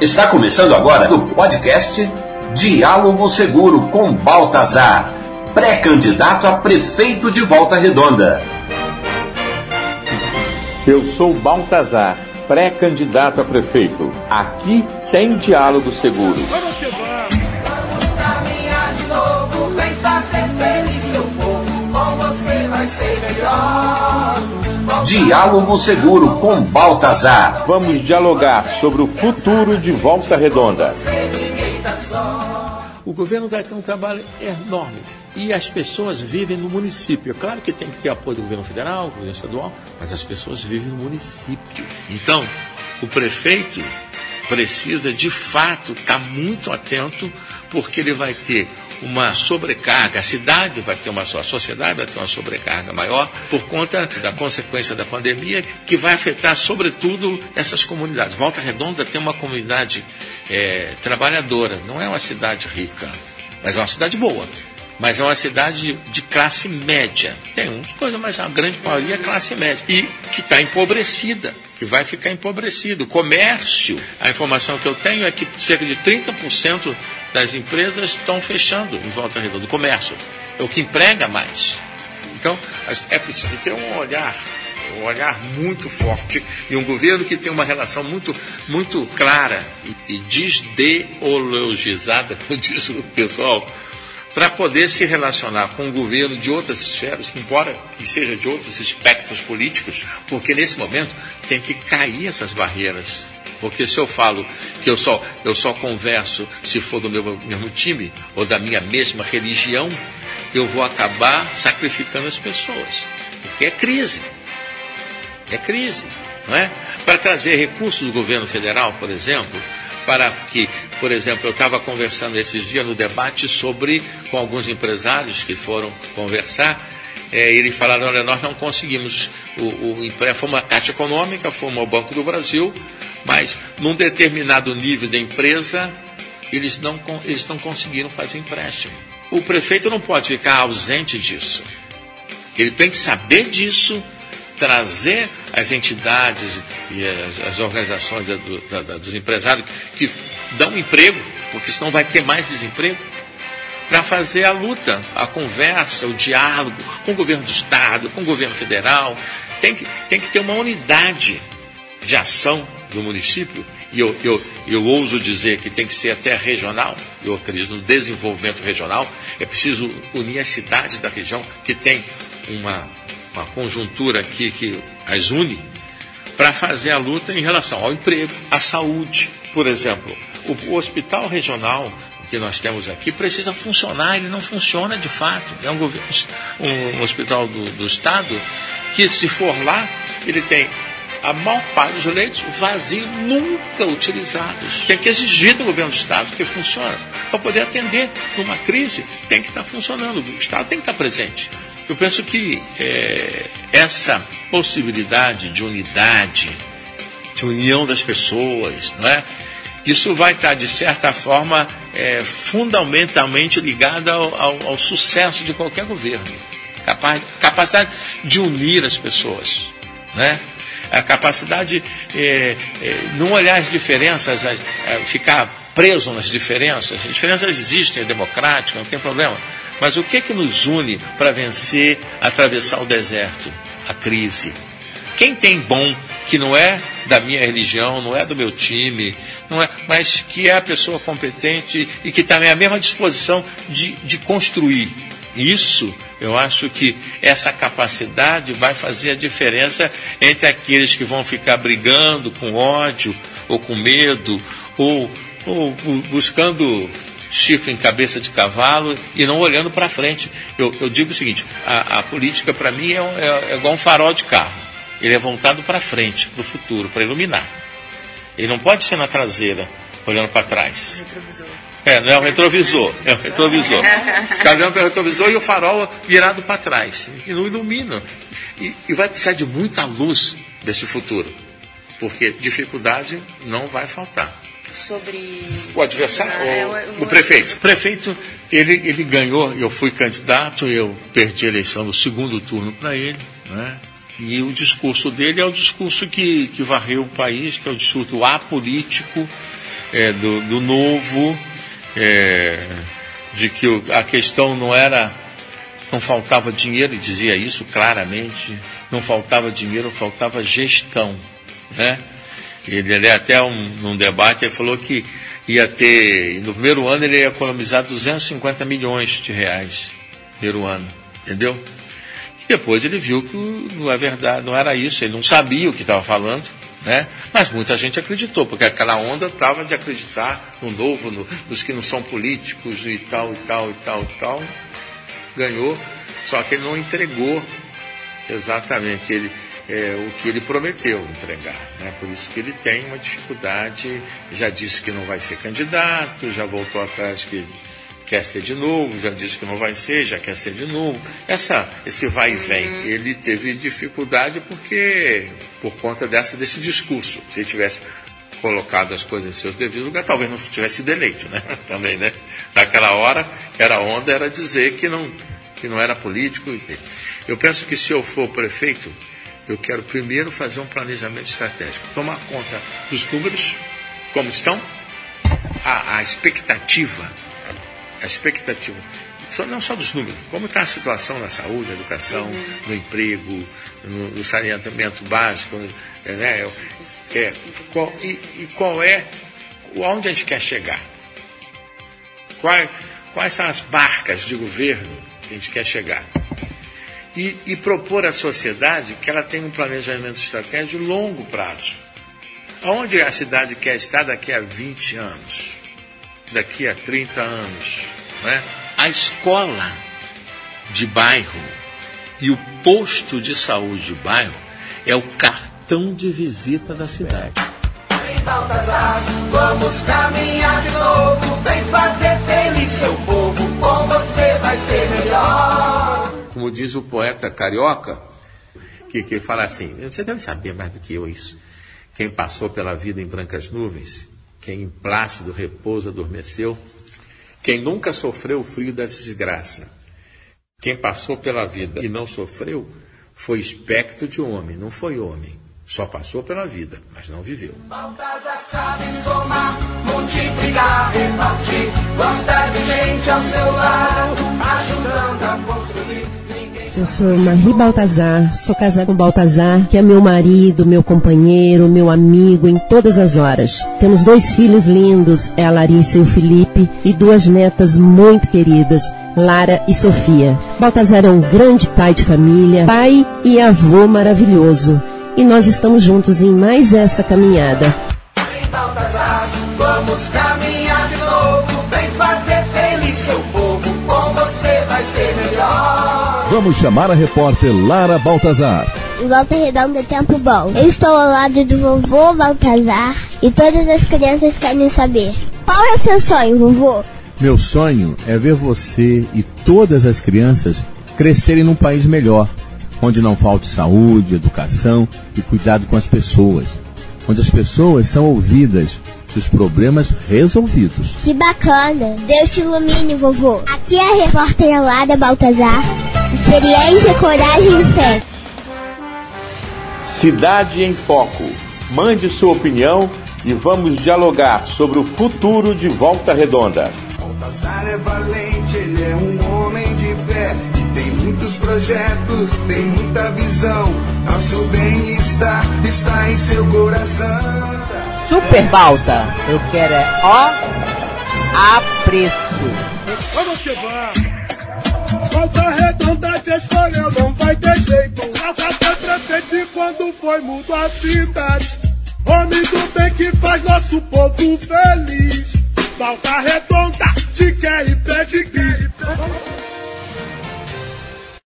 Está começando agora o podcast Diálogo Seguro com Baltazar, pré-candidato a prefeito de Volta Redonda. Eu sou Baltazar, pré-candidato a prefeito. Aqui tem Diálogo Seguro. Diálogo Seguro com Baltazar. Vamos dialogar sobre o futuro de Volta Redonda. O governo vai ter um trabalho enorme. E as pessoas vivem no município. É claro que tem que ter apoio do governo federal, do governo estadual, mas as pessoas vivem no município. Então, o prefeito precisa de fato estar muito atento, porque ele vai ter uma sobrecarga, a cidade vai ter uma, a sociedade vai ter uma sobrecarga maior por conta da consequência da pandemia que vai afetar sobretudo essas comunidades. Volta Redonda tem uma comunidade é, trabalhadora, não é uma cidade rica, mas é uma cidade boa. Mas é uma cidade de classe média. Tem uma coisa, mas a grande maioria é classe média. E que está empobrecida que vai ficar empobrecido. O comércio, a informação que eu tenho é que cerca de 30% das empresas estão fechando em volta redonda, do comércio. É o que emprega mais. Então, é preciso ter um olhar um olhar muito forte e um governo que tem uma relação muito, muito clara e, desdeologizada, como diz o pessoal, para poder se relacionar com um governo de outras esferas, embora que seja de outros espectros políticos, porque nesse momento tem que cair essas barreiras. Porque se eu falo que eu só, eu só converso se for do meu mesmo time ou da minha mesma religião, eu vou acabar sacrificando as pessoas. Porque é crise. É crise. Não é? Para trazer recursos do governo federal, por exemplo, para que, por exemplo, eu estava conversando esses dias no debate sobre, com alguns empresários que foram conversar, é, eles falaram, olha, nós não conseguimos, o, o foi uma Caixa Econômica, fomos ao Banco do Brasil, mas num determinado nível da empresa, eles não, eles não conseguiram fazer empréstimo. O prefeito não pode ficar ausente disso. Ele tem que saber disso trazer as entidades e as, as organizações do, da, da, dos empresários que, que dão emprego, porque senão vai ter mais desemprego, para fazer a luta, a conversa, o diálogo com o governo do Estado, com o governo federal. Tem que, tem que ter uma unidade de ação do município, e eu, eu, eu ouso dizer que tem que ser até regional, eu acredito no desenvolvimento regional, é preciso unir as cidades da região que tem uma uma conjuntura aqui que as une, para fazer a luta em relação ao emprego, à saúde. Por exemplo, o, o hospital regional que nós temos aqui precisa funcionar, ele não funciona de fato. É um, um, um hospital do, do Estado que, se for lá, ele tem a maior parte dos leitos vazios, nunca utilizados. Tem que exigir do governo do Estado que funcione. Para poder atender numa crise, tem que estar funcionando. O Estado tem que estar presente. Eu penso que é, essa possibilidade de unidade, de união das pessoas, não é? isso vai estar, de certa forma, é, fundamentalmente ligado ao, ao, ao, sucesso de qualquer governo. Capaz, capacidade de unir as pessoas. Né? A capacidade de é, é, não olhar as diferenças, é, ficar preso nas diferenças. As diferenças existem, é democrático, não tem problema. Mas o que é que nos une para vencer, atravessar o deserto? A crise. Quem tem bom que não é da minha religião, não é do meu time, não é, mas que é a pessoa competente e que está à mesma disposição de, de construir. Isso, eu acho que essa capacidade vai fazer a diferença entre aqueles que vão ficar brigando com ódio, ou com medo, ou, ou buscando chifre em cabeça de cavalo e não olhando para frente. Eu, eu, digo o seguinte: a, a política para mim é, é, é, igual um farol de carro. Ele é voltado para frente, para o futuro, para iluminar. Ele não pode ser na traseira, olhando para trás. É, não é o retrovisor, é o retrovisor. Ficar olhando para o retrovisor e o farol virado para trás. E não ilumina. E, e vai precisar de muita luz desse futuro. Porque dificuldade não vai faltar sobre. O adversário? Ah, o, o, prefeito. O prefeito, ele, ele ganhou, eu fui candidato, eu perdi a eleição no segundo turno para ele, né? E o discurso dele é o discurso que, que varreu o país, que é o discurso apolítico, é, do, do novo, é, de que a questão não era, não faltava dinheiro, e dizia isso claramente, não faltava dinheiro, faltava gestão. Né? Ele, ele até um, num debate ele falou que ia ter, no primeiro ano ele ia economizar 250 milhões de reais, primeiro ano, entendeu? E depois ele viu que não é verdade, não era isso, ele não sabia o que estava falando, né? Mas muita gente acreditou, porque aquela onda estava de acreditar no novo, no, nos que não são políticos e tal, e tal, e tal, e tal. Ganhou, só que ele não entregou exatamente. Ele, é, o que ele prometeu entregar. Né? Por isso que ele tem uma dificuldade, já disse que não vai ser candidato, já voltou atrás que quer ser de novo, já disse que não vai ser, já quer ser de novo. Essa, esse vai e vem, ele teve dificuldade porque por conta dessa, desse discurso. Se ele tivesse colocado as coisas em seus devidos lugares, talvez não tivesse sido eleito, né? Também, né? Naquela hora, era onda era dizer que não, que não era político. Eu penso que se eu for prefeito, eu quero primeiro fazer um planejamento estratégico, tomar conta dos números, como estão, a, a expectativa, a expectativa, não só dos números, como está a situação na saúde, na educação, no emprego, no, no saneamento básico, né? É, qual, e, e, qual é, onde a gente quer chegar? Quais, quais são as barcas de governo que a gente quer chegar? e, e propor à sociedade que ela tenha um planejamento estratégico de longo prazo. Aonde a cidade quer estar daqui a 20 anos, daqui a 30 anos. Né? A escola de bairro e o posto de saúde de bairro é o cartão de visita da cidade. Vem Baltazar, vamos caminhar de novo, vem fazer feliz seu povo, com você vai ser melhor como diz o poeta carioca, que, que fala assim: você deve saber mais do que eu isso. Quem passou pela vida em brancas nuvens, quem em plácido repouso adormeceu, quem nunca sofreu o frio da desgraça, quem passou pela vida e não sofreu, foi espectro de homem, não foi homem. Só passou pela vida, mas não viveu. Sabe somar, multiplicar, repartir, gosta de gente ao seu lado, ajudando a. Eu sou Marie Baltazar, sou casada com Baltazar, que é meu marido, meu companheiro, meu amigo em todas as horas. Temos dois filhos lindos, é a Larissa e o Felipe, e duas netas muito queridas, Lara e Sofia. Baltazar é um grande pai de família, pai e avô maravilhoso. E nós estamos juntos em mais esta caminhada. Baltazar, vamos caminhar Vamos chamar a repórter Lara Baltazar. Em Volta Redonda Tempo Bom. Eu estou ao lado do vovô Baltazar e todas as crianças querem saber. Qual é o seu sonho, vovô? Meu sonho é ver você e todas as crianças crescerem num país melhor, onde não falte saúde, educação e cuidado com as pessoas, onde as pessoas são ouvidas e os problemas resolvidos. Que bacana! Deus te ilumine, vovô. Aqui é a repórter Lara Baltazar. Experiência, coragem e fé. Cidade em Foco. Mande sua opinião e vamos dialogar sobre o futuro de Volta Redonda. Baltazar é valente, ele é um homem de fé. E tem muitos projetos, tem muita visão. Nosso bem-estar está em seu coração. Super Balta, eu quero é ó a preço. Vamos que vamos volta redonda te escolheu, não vai ter jeito. Até prefeito e quando foi mudou a cidade. Homem do bem que faz nosso povo feliz. Volta redonda, te quer e pede guia.